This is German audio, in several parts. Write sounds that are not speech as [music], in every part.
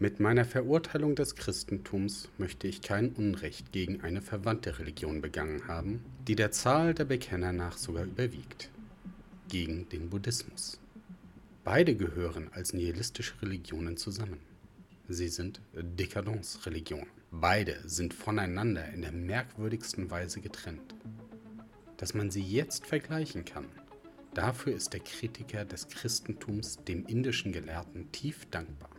Mit meiner Verurteilung des Christentums möchte ich kein Unrecht gegen eine verwandte Religion begangen haben, die der Zahl der Bekenner nach sogar überwiegt. Gegen den Buddhismus. Beide gehören als nihilistische Religionen zusammen. Sie sind Dekadenzreligionen. Beide sind voneinander in der merkwürdigsten Weise getrennt. Dass man sie jetzt vergleichen kann, dafür ist der Kritiker des Christentums dem indischen Gelehrten tief dankbar.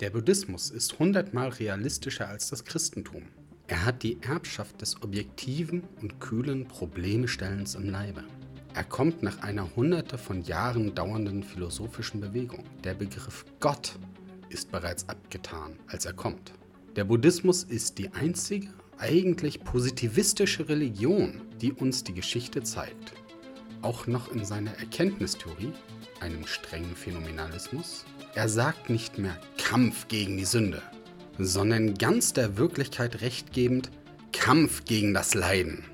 Der Buddhismus ist hundertmal realistischer als das Christentum. Er hat die Erbschaft des objektiven und kühlen Problemstellens im Leibe. Er kommt nach einer hunderte von Jahren dauernden philosophischen Bewegung. Der Begriff Gott ist bereits abgetan, als er kommt. Der Buddhismus ist die einzige, eigentlich positivistische Religion, die uns die Geschichte zeigt. Auch noch in seiner Erkenntnistheorie, einem strengen Phänomenalismus, er sagt nicht mehr Kampf gegen die Sünde, sondern ganz der Wirklichkeit rechtgebend Kampf gegen das Leiden.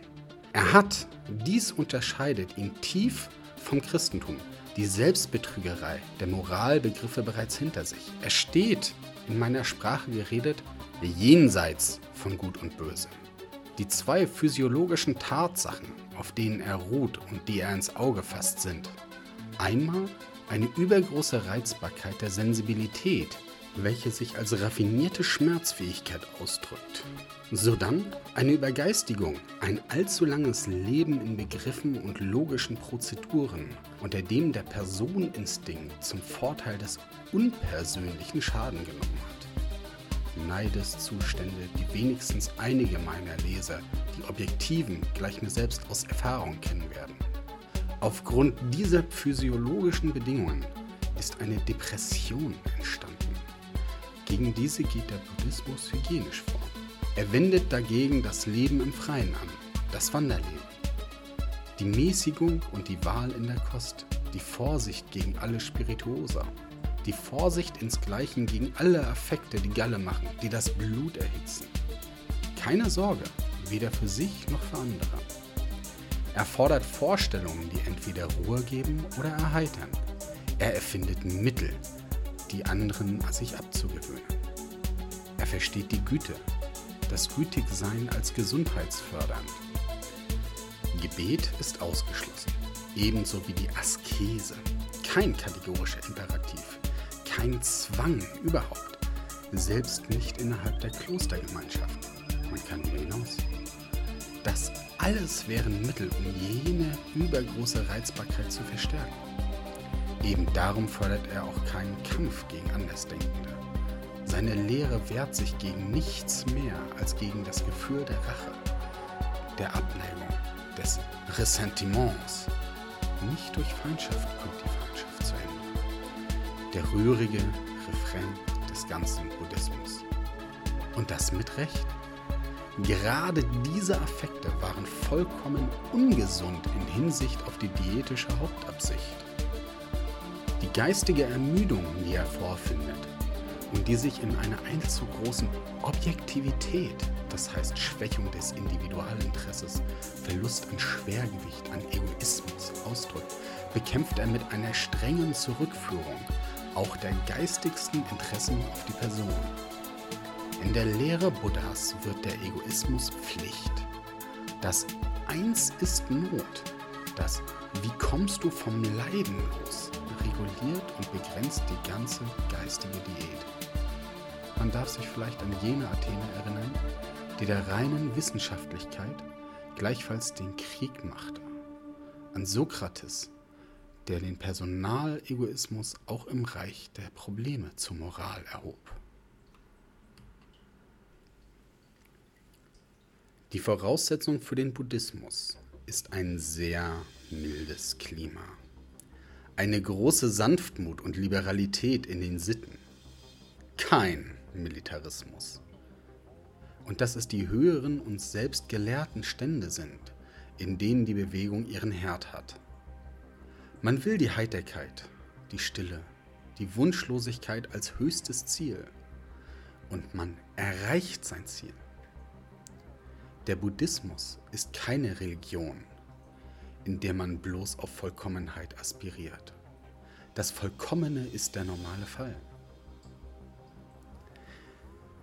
Er hat, dies unterscheidet ihn tief vom Christentum, die Selbstbetrügerei der Moralbegriffe bereits hinter sich. Er steht, in meiner Sprache geredet, jenseits von Gut und Böse. Die zwei physiologischen Tatsachen, auf denen er ruht und die er ins Auge fasst, sind einmal eine übergroße Reizbarkeit der Sensibilität, welche sich als raffinierte Schmerzfähigkeit ausdrückt. Sodann eine Übergeistigung, ein allzu langes Leben in Begriffen und logischen Prozeduren, unter dem der Personeninstinkt zum Vorteil des Unpersönlichen Schaden genommen hat. Neideszustände, die wenigstens einige meiner Leser, die Objektiven, gleich mir selbst aus Erfahrung kennen werden. Aufgrund dieser physiologischen Bedingungen ist eine Depression entstanden. Gegen diese geht der Buddhismus hygienisch vor. Er wendet dagegen das Leben im Freien an, das Wanderleben. Die Mäßigung und die Wahl in der Kost, die Vorsicht gegen alle Spirituosa, die Vorsicht insgleichen gegen alle Affekte, die Galle machen, die das Blut erhitzen. Keine Sorge, weder für sich noch für andere. Er fordert Vorstellungen, die entweder Ruhe geben oder erheitern. Er erfindet Mittel, die anderen sich abzugewöhnen. Er versteht die Güte, das Gütigsein als gesundheitsfördernd. Gebet ist ausgeschlossen, ebenso wie die Askese. Kein kategorischer Imperativ, kein Zwang überhaupt, selbst nicht innerhalb der Klostergemeinschaften. Man kann hier hinaus. Das alles wären Mittel, um jene übergroße Reizbarkeit zu verstärken. Eben darum fördert er auch keinen Kampf gegen Andersdenkende. Seine Lehre wehrt sich gegen nichts mehr als gegen das Gefühl der Rache, der Abneigung, des Ressentiments. Nicht durch Feindschaft kommt die Feindschaft zu Ende. Der rührige Refrain des ganzen Buddhismus. Und das mit Recht. Gerade diese Affekte waren vollkommen ungesund in Hinsicht auf die diätische Hauptabsicht. Die geistige Ermüdung, die er vorfindet und die sich in einer allzu großen Objektivität, das heißt Schwächung des Individualinteresses, Verlust an Schwergewicht, an Egoismus ausdrückt, bekämpft er mit einer strengen Zurückführung auch der geistigsten Interessen auf die Person. In der Lehre Buddhas wird der Egoismus Pflicht. Das Eins ist Not. Das Wie kommst du vom Leiden los reguliert und begrenzt die ganze geistige Diät. Man darf sich vielleicht an jene Athener erinnern, die der reinen Wissenschaftlichkeit gleichfalls den Krieg machte. An Sokrates, der den Personalegoismus auch im Reich der Probleme zur Moral erhob. Die Voraussetzung für den Buddhismus ist ein sehr mildes Klima. Eine große Sanftmut und Liberalität in den Sitten. Kein Militarismus. Und dass es die höheren und selbst gelehrten Stände sind, in denen die Bewegung ihren Herd hat. Man will die Heiterkeit, die Stille, die Wunschlosigkeit als höchstes Ziel. Und man erreicht sein Ziel. Der Buddhismus ist keine Religion, in der man bloß auf Vollkommenheit aspiriert. Das Vollkommene ist der normale Fall.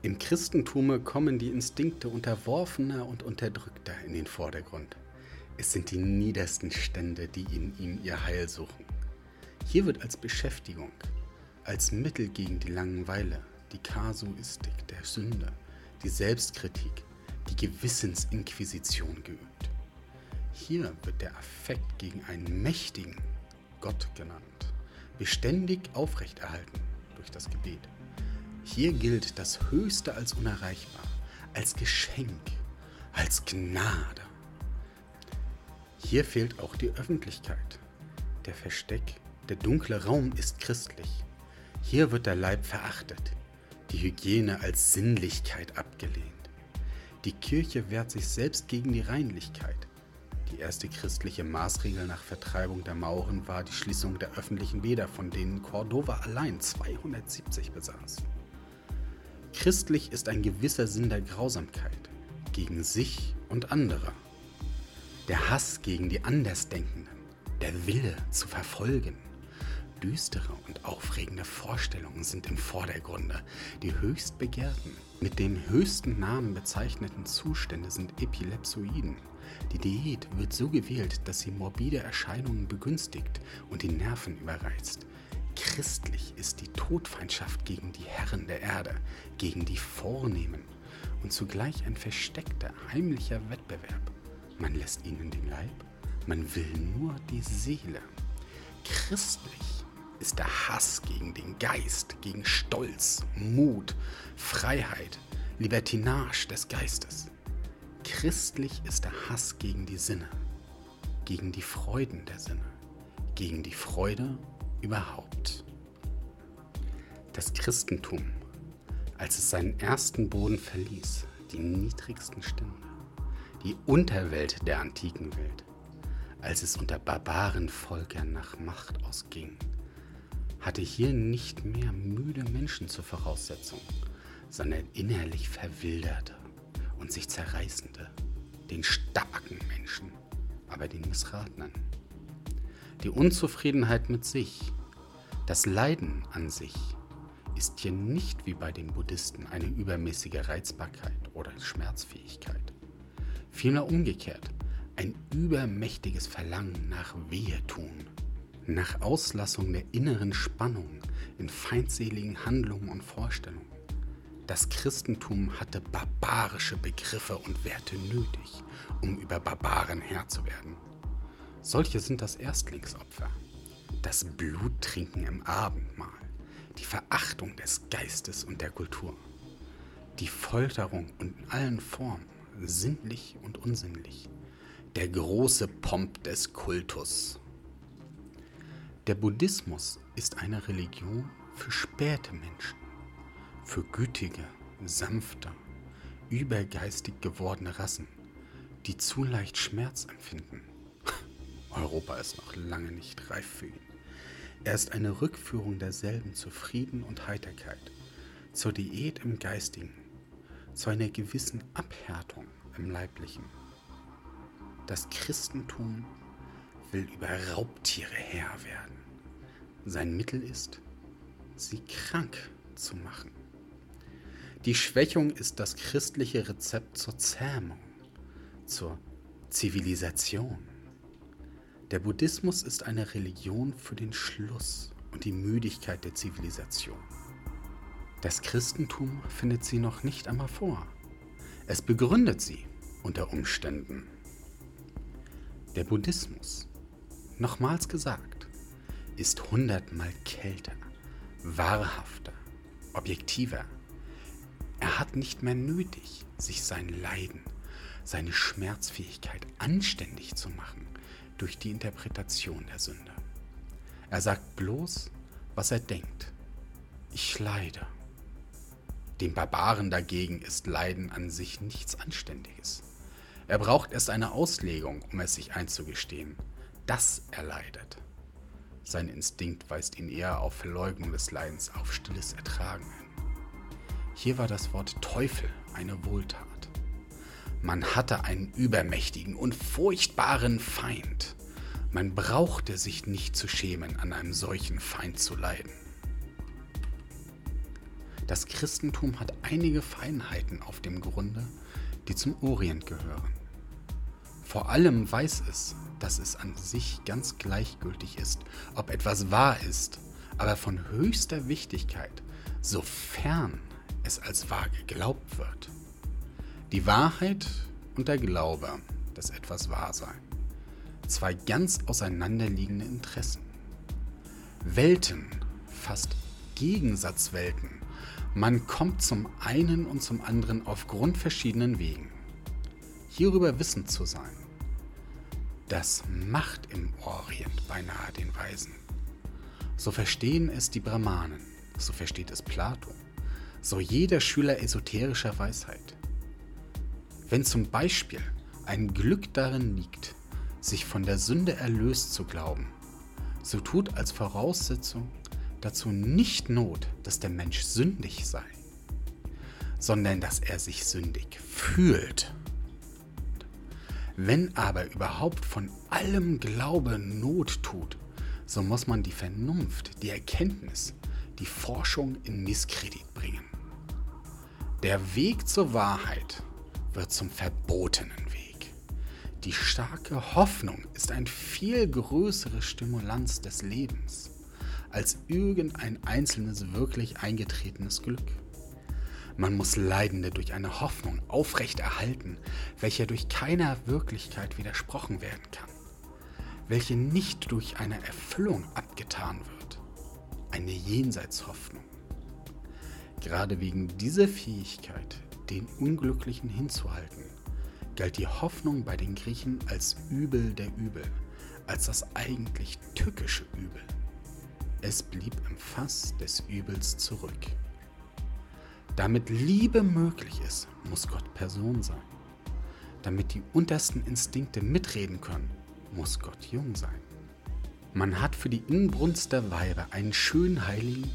Im Christentume kommen die Instinkte Unterworfener und Unterdrückter in den Vordergrund. Es sind die niedersten Stände, die in ihm ihr Heil suchen. Hier wird als Beschäftigung, als Mittel gegen die Langeweile, die Kasuistik der Sünde, die Selbstkritik, die Gewissensinquisition geübt. Hier wird der Affekt gegen einen mächtigen Gott genannt, beständig aufrechterhalten durch das Gebet. Hier gilt das Höchste als unerreichbar, als Geschenk, als Gnade. Hier fehlt auch die Öffentlichkeit. Der Versteck, der dunkle Raum ist christlich. Hier wird der Leib verachtet, die Hygiene als Sinnlichkeit abgelehnt. Die Kirche wehrt sich selbst gegen die Reinlichkeit. Die erste christliche Maßregel nach Vertreibung der Mauren war die Schließung der öffentlichen Bäder, von denen Cordova allein 270 besaß. Christlich ist ein gewisser Sinn der Grausamkeit gegen sich und andere. Der Hass gegen die Andersdenkenden, der Wille zu verfolgen. Düstere und aufregende Vorstellungen sind im Vordergrunde. Die höchst begehrten, mit dem höchsten Namen bezeichneten Zustände sind Epilepsoiden. Die Diät wird so gewählt, dass sie morbide Erscheinungen begünstigt und die Nerven überreizt. Christlich ist die Todfeindschaft gegen die Herren der Erde, gegen die Vornehmen und zugleich ein versteckter, heimlicher Wettbewerb. Man lässt ihnen den Leib, man will nur die Seele. Christlich ist der Hass gegen den Geist, gegen Stolz, Mut, Freiheit, Libertinage des Geistes. Christlich ist der Hass gegen die Sinne, gegen die Freuden der Sinne, gegen die Freude überhaupt. Das Christentum, als es seinen ersten Boden verließ, die niedrigsten Stände, die Unterwelt der antiken Welt, als es unter Barbarenvölkern nach Macht ausging, hatte hier nicht mehr müde Menschen zur Voraussetzung, sondern innerlich verwilderte und sich zerreißende, den starken Menschen, aber den missratenen die Unzufriedenheit mit sich, das Leiden an sich ist hier nicht wie bei den Buddhisten eine übermäßige Reizbarkeit oder Schmerzfähigkeit. Vielmehr umgekehrt, ein übermächtiges Verlangen nach Wehetun, nach Auslassung der inneren Spannung in feindseligen Handlungen und Vorstellungen. Das Christentum hatte barbarische Begriffe und Werte nötig, um über Barbaren Herr zu werden. Solche sind das Erstlingsopfer, das Bluttrinken im Abendmahl, die Verachtung des Geistes und der Kultur, die Folterung in allen Formen, sinnlich und unsinnlich, der große Pomp des Kultus. Der Buddhismus ist eine Religion für späte Menschen, für gütige, sanfte, übergeistig gewordene Rassen, die zu leicht Schmerz empfinden [laughs] Europa ist noch lange nicht reif für ihn. Er ist eine Rückführung derselben zu Frieden und Heiterkeit, zur Diät im Geistigen, zu einer gewissen Abhärtung im Leiblichen. Das Christentum will über Raubtiere Herr werden. Sein Mittel ist, sie krank zu machen. Die Schwächung ist das christliche Rezept zur Zähmung, zur Zivilisation. Der Buddhismus ist eine Religion für den Schluss und die Müdigkeit der Zivilisation. Das Christentum findet sie noch nicht einmal vor. Es begründet sie unter Umständen. Der Buddhismus, nochmals gesagt, ist hundertmal kälter, wahrhafter, objektiver. Er hat nicht mehr nötig, sich sein Leiden, seine Schmerzfähigkeit anständig zu machen durch die Interpretation der Sünde. Er sagt bloß, was er denkt. Ich leide. Dem Barbaren dagegen ist Leiden an sich nichts Anständiges. Er braucht erst eine Auslegung, um es sich einzugestehen, dass er leidet. Sein Instinkt weist ihn eher auf Verleugnung des Leidens, auf stilles Ertragen hin. Hier war das Wort Teufel eine Wohltat. Man hatte einen übermächtigen und furchtbaren Feind. Man brauchte sich nicht zu schämen, an einem solchen Feind zu leiden. Das Christentum hat einige Feinheiten auf dem Grunde, die zum Orient gehören. Vor allem weiß es, dass es an sich ganz gleichgültig ist, ob etwas wahr ist, aber von höchster Wichtigkeit, sofern es als wahr geglaubt wird. Die Wahrheit und der Glaube, dass etwas wahr sei. Zwei ganz auseinanderliegende Interessen. Welten, fast Gegensatzwelten. Man kommt zum einen und zum anderen auf grundverschiedenen Wegen. Hierüber wissend zu sein, das macht im Orient beinahe den Weisen. So verstehen es die Brahmanen, so versteht es Plato, so jeder Schüler esoterischer Weisheit. Wenn zum Beispiel ein Glück darin liegt, sich von der Sünde erlöst zu glauben, so tut als Voraussetzung dazu nicht Not, dass der Mensch sündig sei, sondern dass er sich sündig fühlt. Wenn aber überhaupt von allem Glaube Not tut, so muss man die Vernunft, die Erkenntnis, die Forschung in Misskredit bringen. Der Weg zur Wahrheit wird zum verbotenen Weg. Die starke Hoffnung ist ein viel größere Stimulanz des Lebens als irgendein einzelnes wirklich eingetretenes Glück. Man muss Leidende durch eine Hoffnung aufrechterhalten, welcher durch keiner Wirklichkeit widersprochen werden kann, welche nicht durch eine Erfüllung abgetan wird, eine Jenseitshoffnung. Gerade wegen dieser Fähigkeit den Unglücklichen hinzuhalten, galt die Hoffnung bei den Griechen als Übel der Übel, als das eigentlich tückische Übel. Es blieb im Fass des Übels zurück. Damit Liebe möglich ist, muss Gott Person sein. Damit die untersten Instinkte mitreden können, muss Gott jung sein. Man hat für die Inbrunst der Weiber einen schönen Heiligen,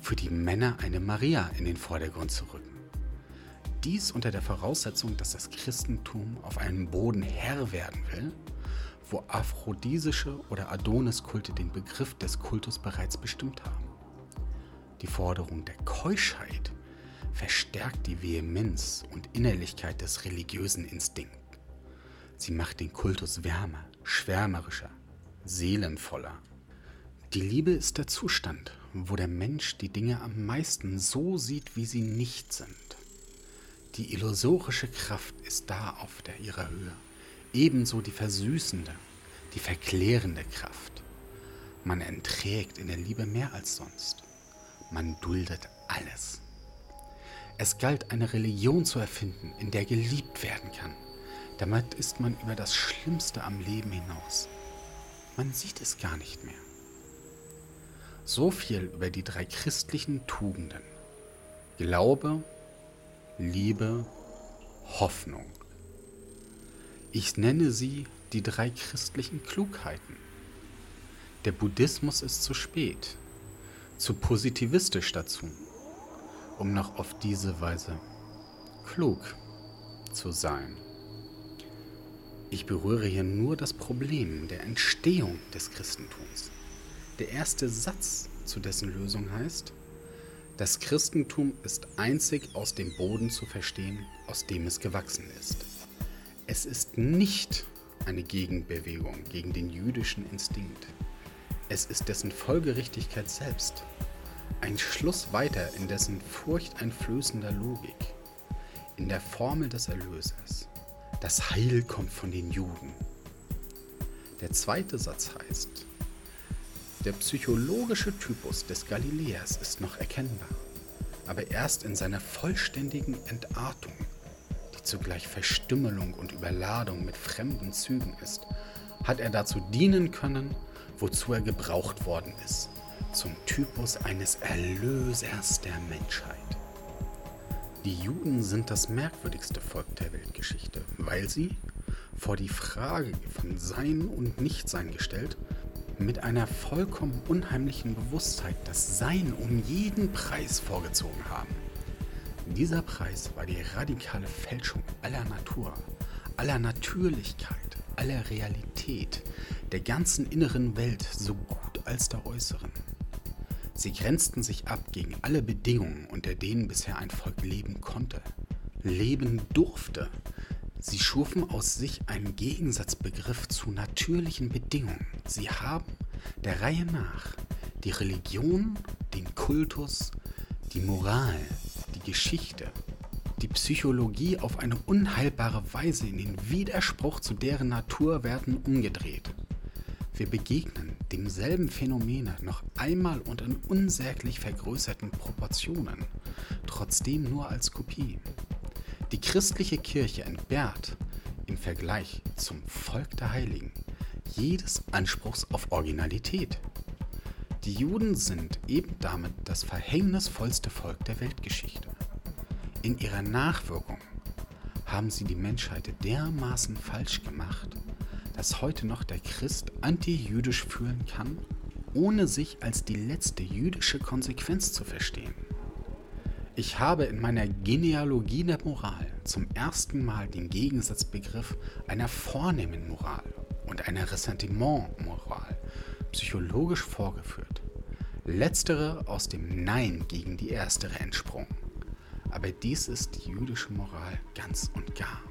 für die Männer eine Maria in den Vordergrund zu rücken. Dies unter der Voraussetzung, dass das Christentum auf einem Boden Herr werden will, wo aphrodisische oder Adoniskulte den Begriff des Kultus bereits bestimmt haben. Die Forderung der Keuschheit verstärkt die Vehemenz und Innerlichkeit des religiösen Instinkts. Sie macht den Kultus wärmer, schwärmerischer, seelenvoller. Die Liebe ist der Zustand, wo der Mensch die Dinge am meisten so sieht, wie sie nicht sind. Die illusorische Kraft ist da auf der ihrer Höhe. Ebenso die versüßende, die verklärende Kraft. Man erträgt in der Liebe mehr als sonst. Man duldet alles. Es galt eine Religion zu erfinden, in der geliebt werden kann. Damit ist man über das Schlimmste am Leben hinaus. Man sieht es gar nicht mehr. So viel über die drei christlichen Tugenden. Glaube, Liebe, Hoffnung. Ich nenne sie die drei christlichen Klugheiten. Der Buddhismus ist zu spät, zu positivistisch dazu, um noch auf diese Weise klug zu sein. Ich berühre hier nur das Problem der Entstehung des Christentums. Der erste Satz zu dessen Lösung heißt, das Christentum ist einzig aus dem Boden zu verstehen, aus dem es gewachsen ist. Es ist nicht eine Gegenbewegung gegen den jüdischen Instinkt. Es ist dessen Folgerichtigkeit selbst. Ein Schluss weiter in dessen furchteinflößender Logik. In der Formel des Erlösers. Das Heil kommt von den Juden. Der zweite Satz heißt, der psychologische Typus des Galiläers ist noch erkennbar, aber erst in seiner vollständigen Entartung, die zugleich Verstümmelung und Überladung mit fremden Zügen ist, hat er dazu dienen können, wozu er gebraucht worden ist, zum Typus eines Erlösers der Menschheit. Die Juden sind das merkwürdigste Volk der Weltgeschichte, weil sie, vor die Frage von Sein und Nichtsein gestellt, mit einer vollkommen unheimlichen Bewusstheit das Sein um jeden Preis vorgezogen haben. Dieser Preis war die radikale Fälschung aller Natur, aller Natürlichkeit, aller Realität, der ganzen inneren Welt so gut als der äußeren. Sie grenzten sich ab gegen alle Bedingungen, unter denen bisher ein Volk leben konnte, leben durfte. Sie schufen aus sich einen Gegensatzbegriff zu natürlichen Bedingungen. Sie haben der Reihe nach die Religion, den Kultus, die Moral, die Geschichte, die Psychologie auf eine unheilbare Weise in den Widerspruch zu deren Naturwerten umgedreht. Wir begegnen demselben Phänomen noch einmal und in unsäglich vergrößerten Proportionen, trotzdem nur als Kopie. Die christliche Kirche entbehrt im Vergleich zum Volk der Heiligen jedes Anspruchs auf Originalität. Die Juden sind eben damit das verhängnisvollste Volk der Weltgeschichte. In ihrer Nachwirkung haben sie die Menschheit dermaßen falsch gemacht, dass heute noch der Christ antijüdisch fühlen kann, ohne sich als die letzte jüdische Konsequenz zu verstehen. Ich habe in meiner Genealogie der Moral zum ersten Mal den Gegensatzbegriff einer vornehmen Moral und einer Ressentiment-Moral psychologisch vorgeführt. Letztere aus dem Nein gegen die erstere entsprungen. Aber dies ist die jüdische Moral ganz und gar.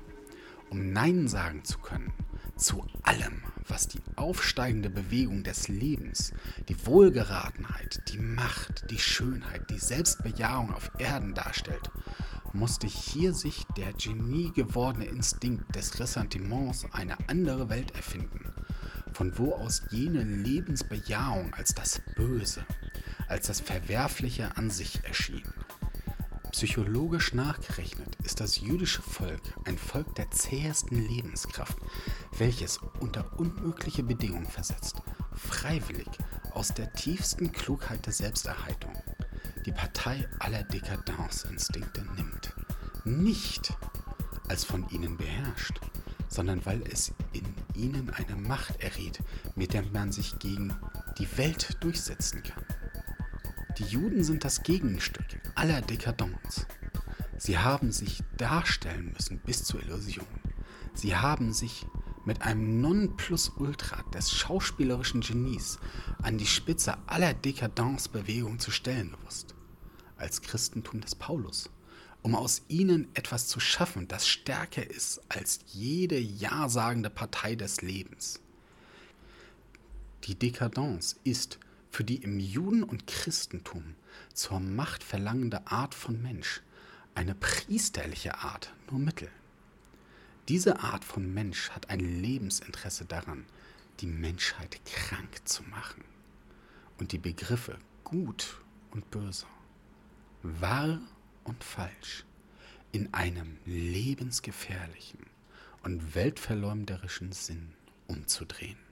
Um Nein sagen zu können, zu allem, was die aufsteigende Bewegung des Lebens, die Wohlgeratenheit, die Macht, die Schönheit, die Selbstbejahung auf Erden darstellt, musste hier sich der Genie gewordene Instinkt des Ressentiments eine andere Welt erfinden, von wo aus jene Lebensbejahung als das Böse, als das Verwerfliche an sich erschien. Psychologisch nachgerechnet ist das jüdische Volk ein Volk der zähesten Lebenskraft, welches unter unmögliche Bedingungen versetzt, freiwillig aus der tiefsten Klugheit der Selbsterhaltung die Partei aller Dekadenzinstinkte nimmt. Nicht als von ihnen beherrscht, sondern weil es in ihnen eine Macht errät, mit der man sich gegen die Welt durchsetzen kann. Die Juden sind das Gegenstück aller Dekadenz. Sie haben sich darstellen müssen bis zur Illusion. Sie haben sich mit einem Nonplusultra des schauspielerischen Genies an die Spitze aller Dekadenzbewegungen zu stellen gewusst, als Christentum des Paulus, um aus ihnen etwas zu schaffen, das stärker ist als jede ja-sagende Partei des Lebens. Die Dekadenz ist für die im Juden- und Christentum zur Macht verlangende Art von Mensch, eine priesterliche Art, nur Mittel. Diese Art von Mensch hat ein Lebensinteresse daran, die Menschheit krank zu machen und die Begriffe gut und böse, wahr und falsch in einem lebensgefährlichen und weltverleumderischen Sinn umzudrehen.